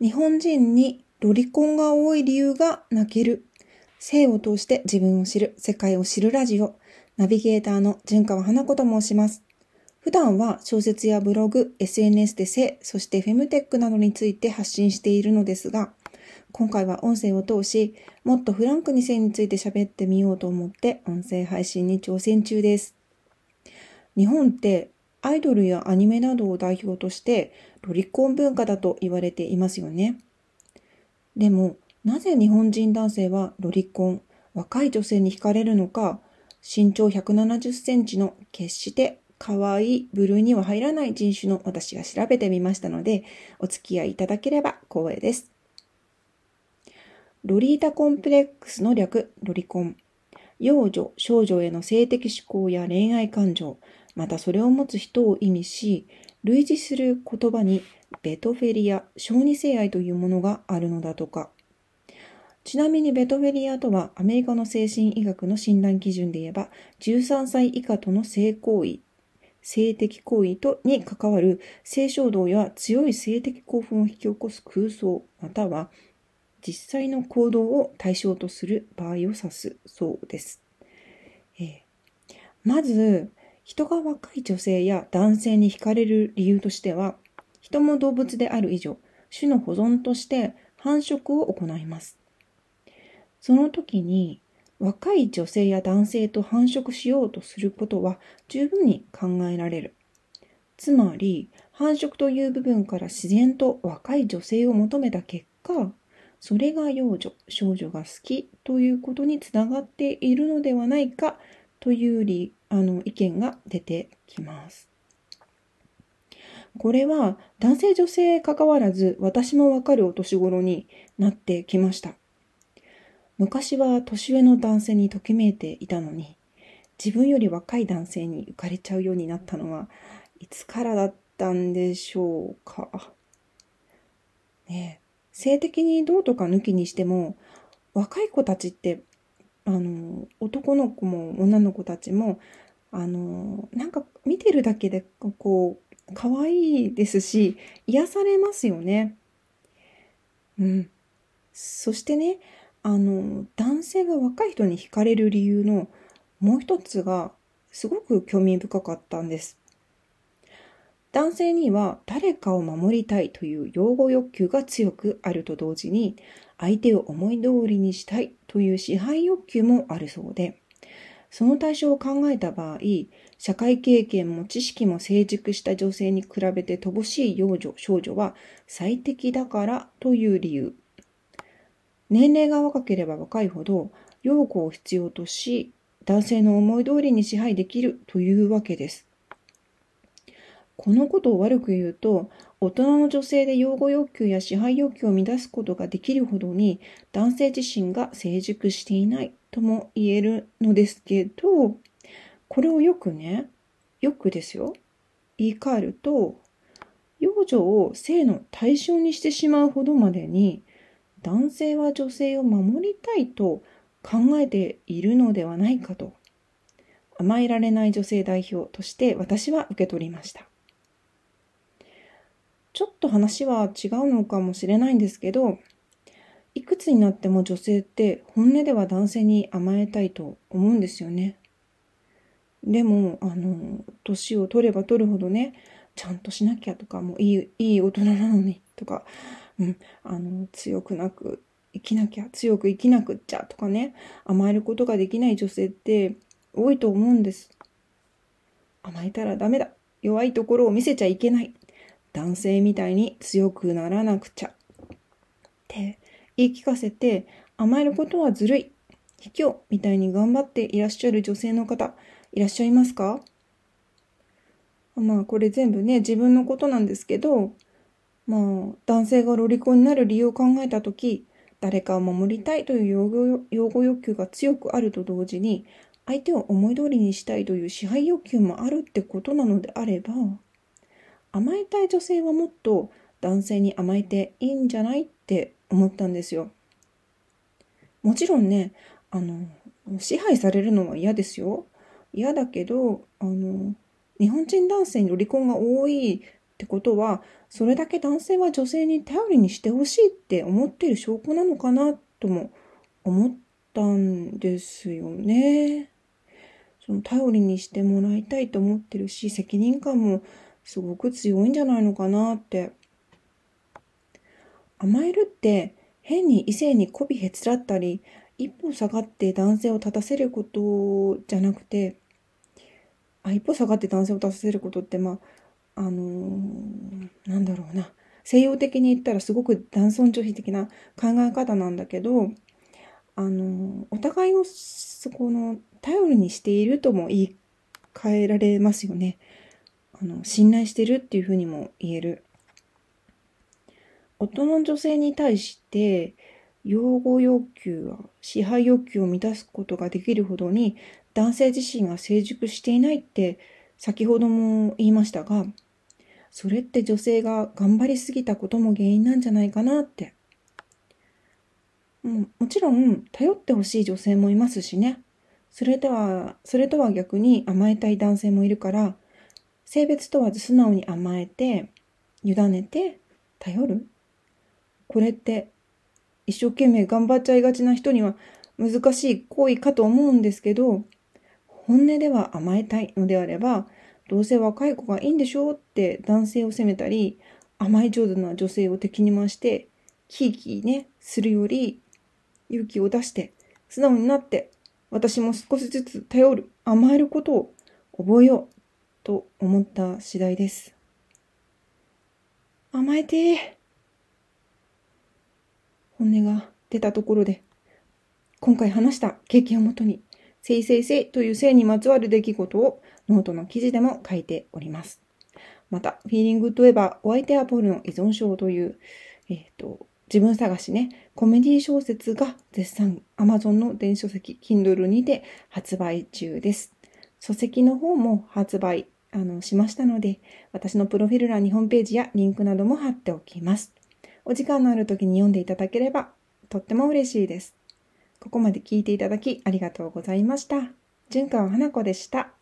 日本人にロリコンが多い理由が泣ける。性を通して自分を知る、世界を知るラジオ。ナビゲーターの純川花子と申します。普段は小説やブログ、SNS で性、そしてフェムテックなどについて発信しているのですが、今回は音声を通し、もっとフランクに性について喋ってみようと思って音声配信に挑戦中です。日本ってアイドルやアニメなどを代表としてロリコン文化だと言われていますよね。でも、なぜ日本人男性はロリコン、若い女性に惹かれるのか、身長170センチの決して可愛いブルーには入らない人種の私が調べてみましたので、お付き合いいただければ光栄です。ロリータコンプレックスの略、ロリコン。幼女、少女への性的思考や恋愛感情、またそれを持つ人を意味し、類似する言葉にベトフェリア、小児性愛というものがあるのだとか。ちなみにベトフェリアとはアメリカの精神医学の診断基準で言えば13歳以下との性行為、性的行為とに関わる性衝動や強い性的興奮を引き起こす空想または実際の行動を対象とする場合を指すそうです。えー、まず人が若い女性や男性に惹かれる理由としては、人も動物である以上、種の保存として繁殖を行います。その時に、若い女性や男性と繁殖しようとすることは十分に考えられる。つまり、繁殖という部分から自然と若い女性を求めた結果、それが幼女、少女が好きということにつながっているのではないかという理あの意見が出てきます。これは男性女性関わらず私もわかるお年頃になってきました。昔は年上の男性にときめいていたのに自分より若い男性に浮かれちゃうようになったのはいつからだったんでしょうか。ね性的にどうとか抜きにしても若い子たちってあの男の子も女の子たちもあのなんか見てるだけでこう可愛いですし癒されますよね。うん、そしてねあの男性が若い人に惹かれる理由のもう一つがすごく興味深かったんです。男性には誰かを守りたいという擁護欲求が強くあると同時に相手を思い通りにしたいという支配欲求もあるそうでその対象を考えた場合社会経験も知識も成熟した女性に比べて乏しい幼女少女は最適だからという理由。年齢が若ければ若いほど養護を必要とし男性の思い通りに支配できるというわけです。このことを悪く言うと、大人の女性で養護欲求や支配欲求を乱すことができるほどに男性自身が成熟していないとも言えるのですけど、これをよくね、よくですよ、言い換えると、幼女を性の対象にしてしまうほどまでに男性は女性を守りたいと考えているのではないかと甘えられない女性代表として私は受け取りました。ちょっと話は違うのかもしれないんですけど、いくつになっても女性って本音では男性に甘えたいと思うんですよね。でも、あの、年を取れば取るほどね、ちゃんとしなきゃとか、もういい、いい大人なのにとか、うん、あの、強くなく生きなきゃ、強く生きなくっちゃとかね、甘えることができない女性って多いと思うんです。甘えたらダメだ。弱いところを見せちゃいけない。男性みたいに強くならなくちゃ。って言い聞かせて甘えることはずるい。卑怯みたいに頑張っていらっしゃる女性の方いらっしゃいますか？まあこれ全部ね自分のことなんですけどまあ男性がロリコンになる理由を考えた時誰かを守りたいという養護欲求が強くあると同時に相手を思い通りにしたいという支配欲求もあるってことなのであれば甘えたい女性はもっと男性に甘えていいんじゃないって思ったんですよ。もちろんね、あの、支配されるのは嫌ですよ。嫌だけど、あの、日本人男性にロリコンが多いってことは、それだけ男性は女性に頼りにしてほしいって思ってる証拠なのかなとも思ったんですよね。その頼りにしてもらいたいと思ってるし、責任感もすごく強いんじゃないのかなって。甘えるって変に異性に媚びへつらったり、一歩下がって男性を立たせることじゃなくて、あ一歩下がって男性を立たせることって、まあ、あのー、なんだろうな。西洋的に言ったらすごく男尊女卑的な考え方なんだけど、あの、お互いをそこの頼りにしているとも言い換えられますよね。あの、信頼してるっていうふうにも言える。夫の女性に対して、養護要求は支配欲求を満たすことができるほどに男性自身が成熟していないって先ほども言いましたが、それって女性が頑張りすぎたことも原因なんじゃないかなってももちろん頼ってほしい女性もいますしね。それとは、それとは逆に甘えたい男性もいるから、性別問わず素直に甘えて、委ねて、頼る。これって一生懸命頑張っちゃいがちな人には難しい行為かと思うんですけど、本音では甘えたいのであれば、どうせ若い子がいいんでしょうって男性を責めたり、甘い上手な女性を敵に回して、キーキーね、するより、勇気を出して、素直になって、私も少しずつ頼る、甘えることを覚えよう。と思った次第です。甘えて本音が出たところで、今回話した経験をもとに、せいせいせいという性にまつわる出来事をノートの記事でも書いております。また、フィーリングといえば、お相手はポールの依存症という、えっ、ー、と、自分探しね、コメディ小説が絶賛 Amazon の電子書籍 Kindle にて発売中です。書籍の方も発売あのしましたので、私のプロフィール欄にホームページやリンクなども貼っておきます。お時間のある時に読んでいただければとっても嬉しいです。ここまで聞いていただきありがとうございました。純川花子でした。